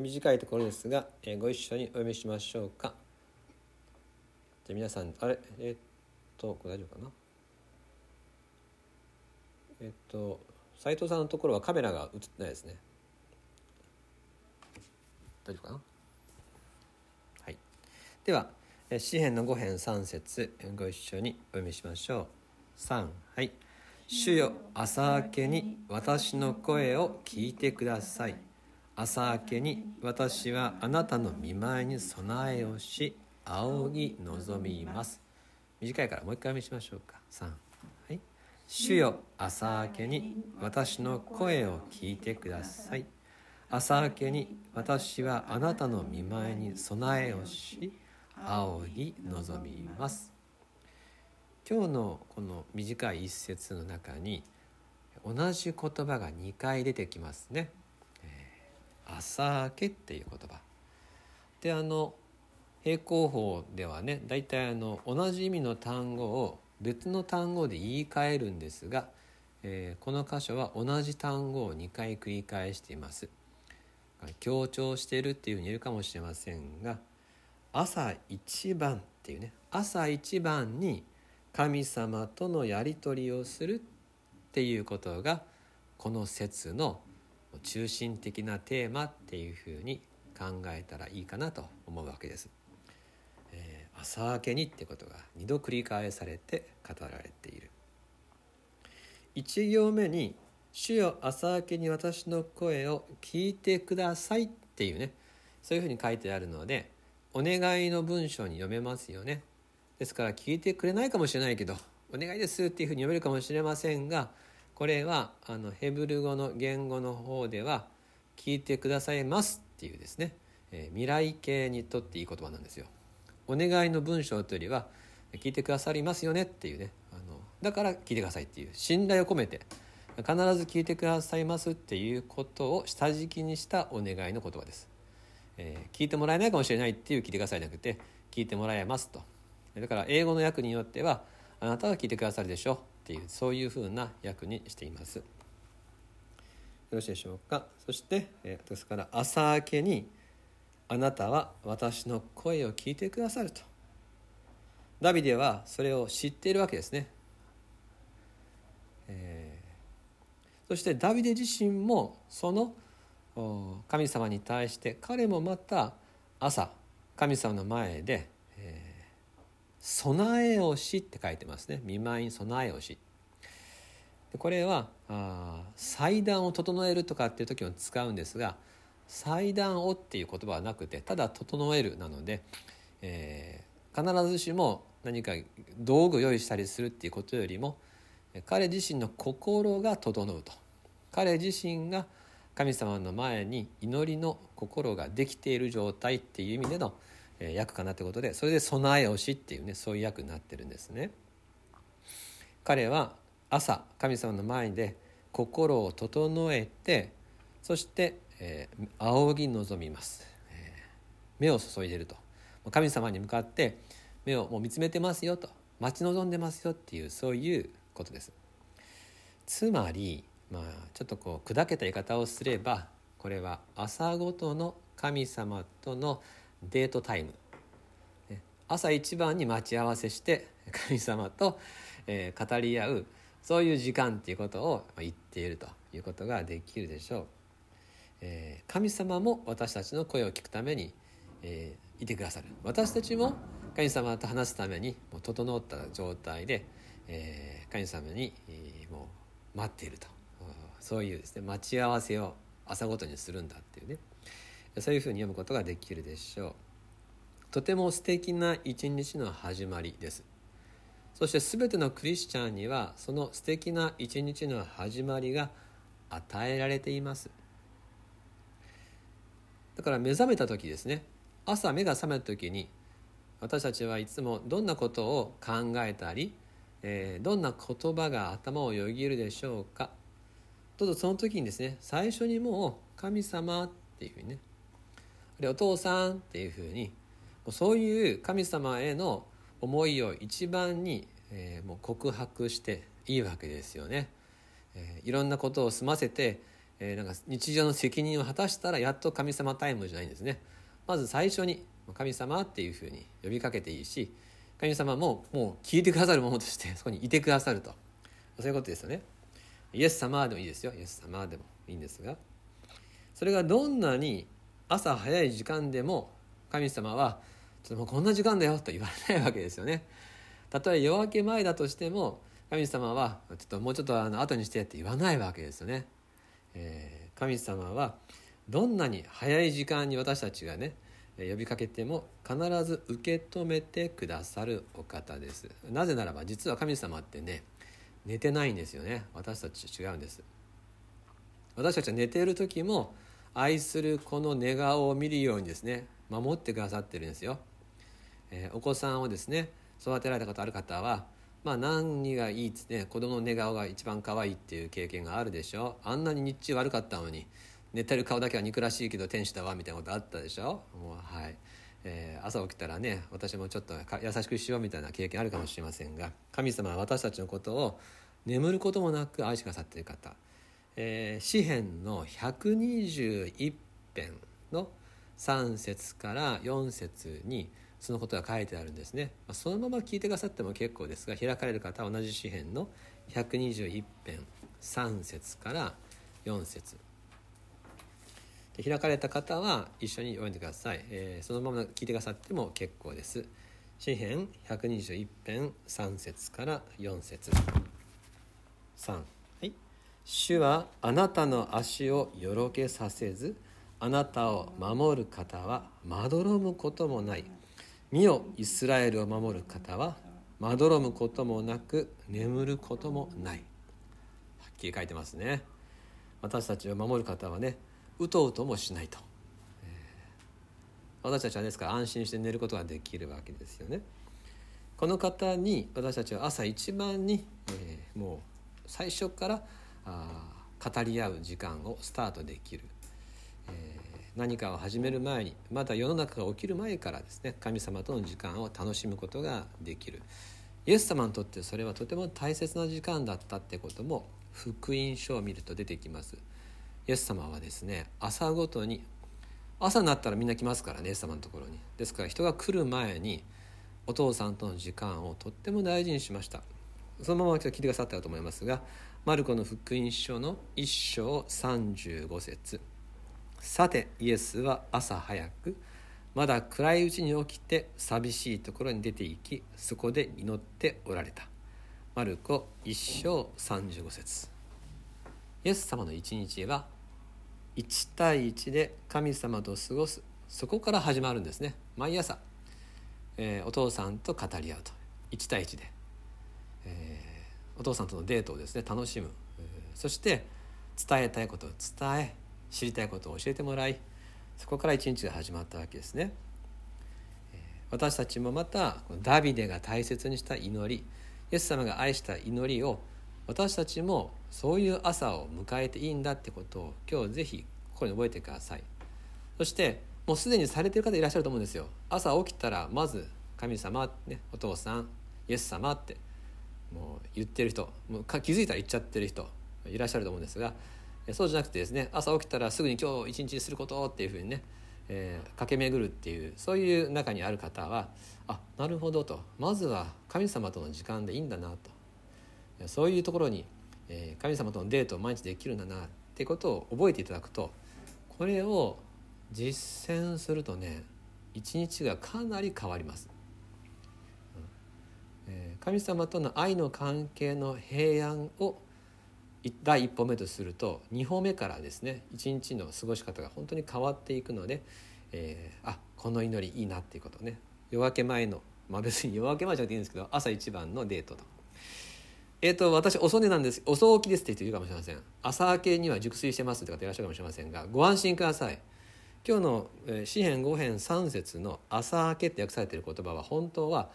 短いところですが、えー、ご一緒にお読みしましょうか。じゃ皆さんあれ？えー、っとこれ大丈夫かな？えー、っと斉藤さんのところはカメラが映ってないですね。大丈夫かな？はい。では詩編の5編3節ご一緒にお読みしましょう。3はい「主よ朝明けに私の声を聞いてください」朝明けに私はあなたの見舞いに備えをし仰ぎ望みます。短いからもう一回見しましょうか。3はい「主よ朝明けに私の声を聞いてください」朝明けに私はあなたの見舞いに備えをし仰ぎ望みます。今日のこの短い一節の中に同じ言葉が2回出てきますね。朝明けっていう言葉。であの平行法ではね大体あの同じ意味の単語を別の単語で言い換えるんですが、えー、この箇所は同じ単語を2回繰り返しています。強調しているっていうふうに言えるかもしれませんが朝一番っていうね朝一番に神様とのやり取りをするっていうことがこの説の中心的なテーマっていうふうに考えたらいいかなと思うわけです。えー、朝明けにってことが2度繰り返されて語られている。1行目に「主よ朝明けに私の声を聞いてください」っていうねそういうふうに書いてあるのでお願いの文章に読めますよね。ですから聞いてくれないかもしれないけど「お願いです」っていうふうに読めるかもしれませんがこれはあのヘブル語の言語の方では「聞いてくださいます」っていうですね、えー、未来形にとっていい言葉なんですよ。お願いの文章というよりは「聞いてくださりますよね」っていうね。あのだから聞いてくださいっていう。信頼を込めて必ず聞いてくださいますっていうことを下敷きにしたお願いの言葉です。えー、聞いてもらえないかもしれないっていう聞いてくださいじゃなくて聞いてもらえますと。だから英語の訳によってはあなたは聞いてくださるでしょ。うっていうそういうふうな訳にしています。よろしいでしょうか？そして、えー、ですから朝明けにあなたは私の声を聞いてくださると。ダビデはそれを知っているわけですね、えー、そしてダビデ自身もその神様に対して彼もまた朝神様の前で備えをしって書いてますね見舞いに備えをしこれは祭壇を整えるとかっていう時も使うんですが祭壇をっていう言葉はなくてただ整えるなので、えー、必ずしも何か道具用意したりするっていうことよりも彼自身の心が整うと。彼自身が神様の前に祈りの心ができている状態っていう意味での役かなということでそれで備えをしっていうねそういう役になってるんですね。彼は朝神様の前で心を整えてそして、えー、仰ぎ望みます、えー、目を注いでると。神様に向かって目をもう見つめてますよと。待ち望んでますよっていうそういうことです。つまりまあちょっとこう砕けた言い方をすればこれは朝ごとの神様とのデートタイム。朝一番に待ち合わせして 神様と、え語り合うそういう時間っていうことを言っているということができるでしょう、え神様も私たちの声を聞くために、えいてくださる。私たちも神様と話すためにも整った状態で、え神様に、もう待っていると。そういうですね待ち合わせを朝ごとにするんだっていうね。そういうふうに読むことができるでしょう。とても素敵な一日の始まりです。そして全てのクリスチャンにはその素敵な一日の始まりが与えられています。だから目覚めた時ですね。朝目が覚めた時に私たちはいつもどんなことを考えたり、えー、どんな言葉が頭をよぎるでしょうか。どうぞその時にですね最初にもう神様っていうふうにねでお父さんっていうふうにそういう神様への思いを一番に、えー、もう告白していいわけですよね。えー、いろんなことを済ませて、えー、なんか日常の責任を果たしたらやっと神様タイムじゃないんですね。まず最初に神様っていうふうに呼びかけていいし神様ももう聞いてくださるものとして そこにいてくださると。そういうことですよね。イエス様でもいいですよ。イエス様でもいいんですがそれがどんなに朝早い時間でも神様は「ちょっともうこんな時間だよ」と言われないわけですよね。たとえ夜明け前だとしても神様は「ちょっともうちょっとあの後にして」って言わないわけですよね。えー、神様はどんなに早い時間に私たちがね呼びかけても必ず受け止めてくださるお方ですなぜならば実は神様ってね寝てないんですよね私たちと違うんです私たちは寝ている時も愛するこの寝顔を見るようにですね守ってくださってるんですよ、えー、お子さんをですね育てられたことある方はまあ何がいいっつってね子供の寝顔が一番可愛いっていう経験があるでしょあんなに日中悪かったのに寝てる顔だけは憎らしいけど天使だわみたいなことあったでしょもうはい、えー、朝起きたらね私もちょっと優しくしようみたいな経験あるかもしれませんが神様は私たちのことを眠ることもなく愛してくださっている方、えー、詩編の121編の3節から4節にそのことが書いてあるんですね。まあそのまま聞いてくださっても結構ですが開かれる方は同じ詩編の121編3節から4節。で開かれた方は一緒に読んでください、えー、そのまま聞いてくださっても結構です。詩編121編3節から4節。3主はあなたの足をよろけさせずあなたを守る方はまどろむこともない。見よイスラエルを守る方はまどろむこともなく眠ることもない。はっきり書いてますね。私たちを守る方はねうとうともしないと、えー、私たちはですから安心して寝ることができるわけですよね。この方に私たちは朝一番に、えー、もう最初からあ語り合う時間をスタートできる、えー、何かを始める前にまだ世の中が起きる前からですね神様との時間を楽しむことができる。イエス様にとってそれはとても大切な時間だったってことも福音書を見ると出てきます。イエス様はですね朝ごとに朝になったらみんな来ますからねイエス様のところに。ですから人が来る前にお父さんとの時間をとっても大事にしました。そのまま聞いてくださったと思いますがマルコの福音書の1章35節。さてイエスは朝早くまだ暗いうちに起きて寂しいところに出て行きそこで祈っておられた。マルコ1章35節。イエス様の一日は1対1で神様と過ごすそこから始まるんですね。毎朝、えー、お父さんと語り合うと。1対1で、お父さんとのデートをですね楽しむ、そして伝えたいことを伝え知りたいことを教えてもらいそこから一日が始まったわけですね、私たちもまたダビデが大切にした祈りイエス様が愛した祈りを私たちもそういう朝を迎えていいんだってことを今日ぜひ心に覚えてください。そしてもうすでにされてる方いらっしゃると思うんですよ。朝起きたらまず神様、ね、お父さんイエス様ってもう言ってる人もう気づいたら言っちゃってる人いらっしゃると思うんですがそうじゃなくてですね朝起きたらすぐに今日一日することっていうふうにね、えー、駆け巡るっていうそういう中にある方はあなるほどとまずは神様との時間でいいんだなとそういうところに、え神様とのデートを毎日できるんだなってことを覚えていただくとこれを実践するとね一日がかなり変わります。神様との愛の関係の平安を第一歩目とすると2歩目からですね一日の過ごし方が本当に変わっていくので、えー、あこの祈りいいなっていうことね夜明け前のまあ別に夜明け前じゃなくていいんですけど朝一番のデートとえっ、ー、と、私、遅寝なんです。遅起きですって言って言うかもしれません。朝明けには熟睡してますって方いらっしゃるかもしれませんが、ご安心ください。今日の詩編5編3節の朝明けって訳されている言葉は本当は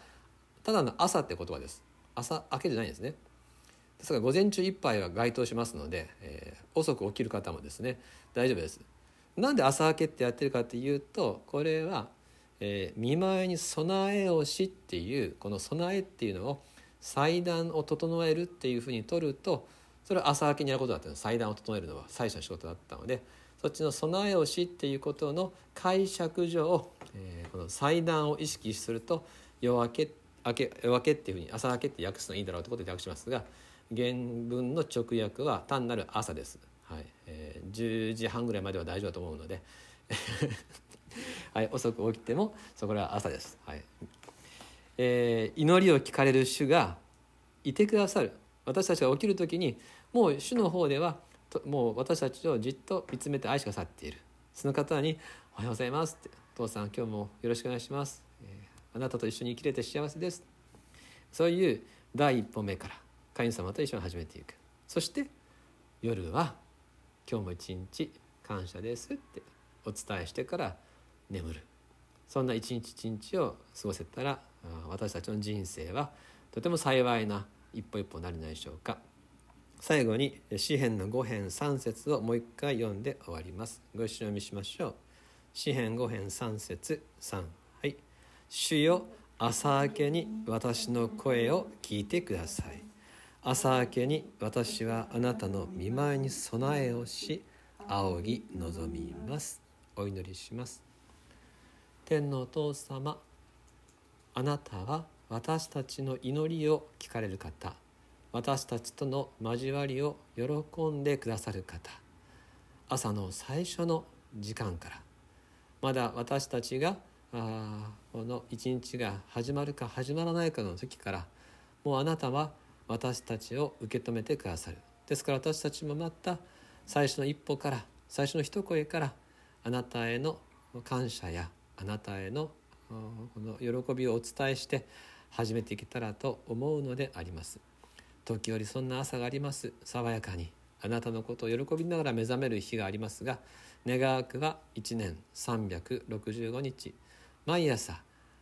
ただの朝って言葉です。朝明けじゃないんですね。ですから午前中いっぱいは該当しますので、えー、遅く起きる方もですね大丈夫です。なんで朝明けってやってるかっていうとこれは、えー、見舞いに備えをしっていうこの備えっていうのを祭壇を整えるっていうふうに取るとそれは朝明けにやることだったの祭壇を整えるのは最初の仕事だったのでそっちの備えをしっていうことの解釈上、えー、この祭壇を意識すると夜明け明け夜明けっていうふうに朝明けって訳すのいいだろうということで訳しますが原文の直訳は単なる朝です。はい。えー、10時半ぐらいまでは大丈夫だと思うので はい、遅く起きてもそこは朝です。はい。えー、祈りを聞かれる主がいてくださる。私たちが起きる時にもう主の方ではもう私たちをじっと見つめて愛しくださっている。その方に「おはようございます」って「父さん今日もよろしくお願いします」、あなたと一緒に生きれて幸せです」そういう第一歩目から神様と一緒に始めていく。そして夜は「今日も一日感謝です」ってお伝えしてから眠る。そんな一日一日を過ごせたら私たちの人生はとても幸いな一歩一歩になりないでしょうか。最後に詩編の5編3節をもう一回読んで終わります。ご一緒に読みしましょう。詩編5編3節3主よ朝明けに私の声を聞いてください。朝明けに私はあなたの見舞いに備えをし仰ぎ望みます。お祈りします。天のお父様あなたは私たちの祈りを聞かれる方。私たちとの交わりを喜んでくださる方。朝の最初の時間から。まだ私たちがあの一日が始まるか始まらないかの時からもうあなたは私たちを受け止めてくださる。ですから私たちもまた最初の一歩から最初の一声からあなたへの感謝やあなたへのこの喜びをお伝えして始めていけたらと思うのであります。時折そんな朝があります。爽やかにあなたのことを喜びながら目覚める日がありますが願わくは1年365日。毎朝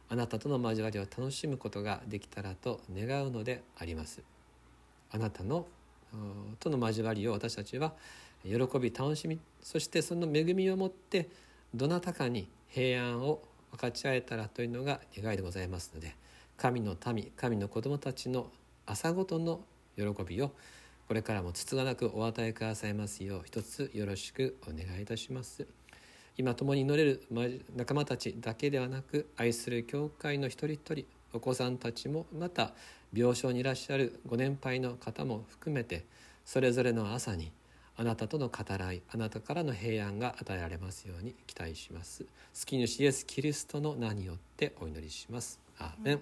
あなたとの交わりを楽しむことができたらと願うのであります。あなたのとの交わりを私たちは喜び楽しみそしてその恵みをもってどなたかに平安を分かち合えたらというのが願いでございますので神の民神の子供たちの朝ごとの喜びをこれからもつつがなくお与えくださいますよう一つよろしくお願いいたします。今共に祈れる仲間たちだけではなく愛する教会の一人一人お子さんたちもまた病床にいらっしゃるご年配の方も含めてそれぞれの朝にあなたとの語らいあなたからの平安が与えられますように期待します。好き主イエスキリストの名によってお祈りします。アーメン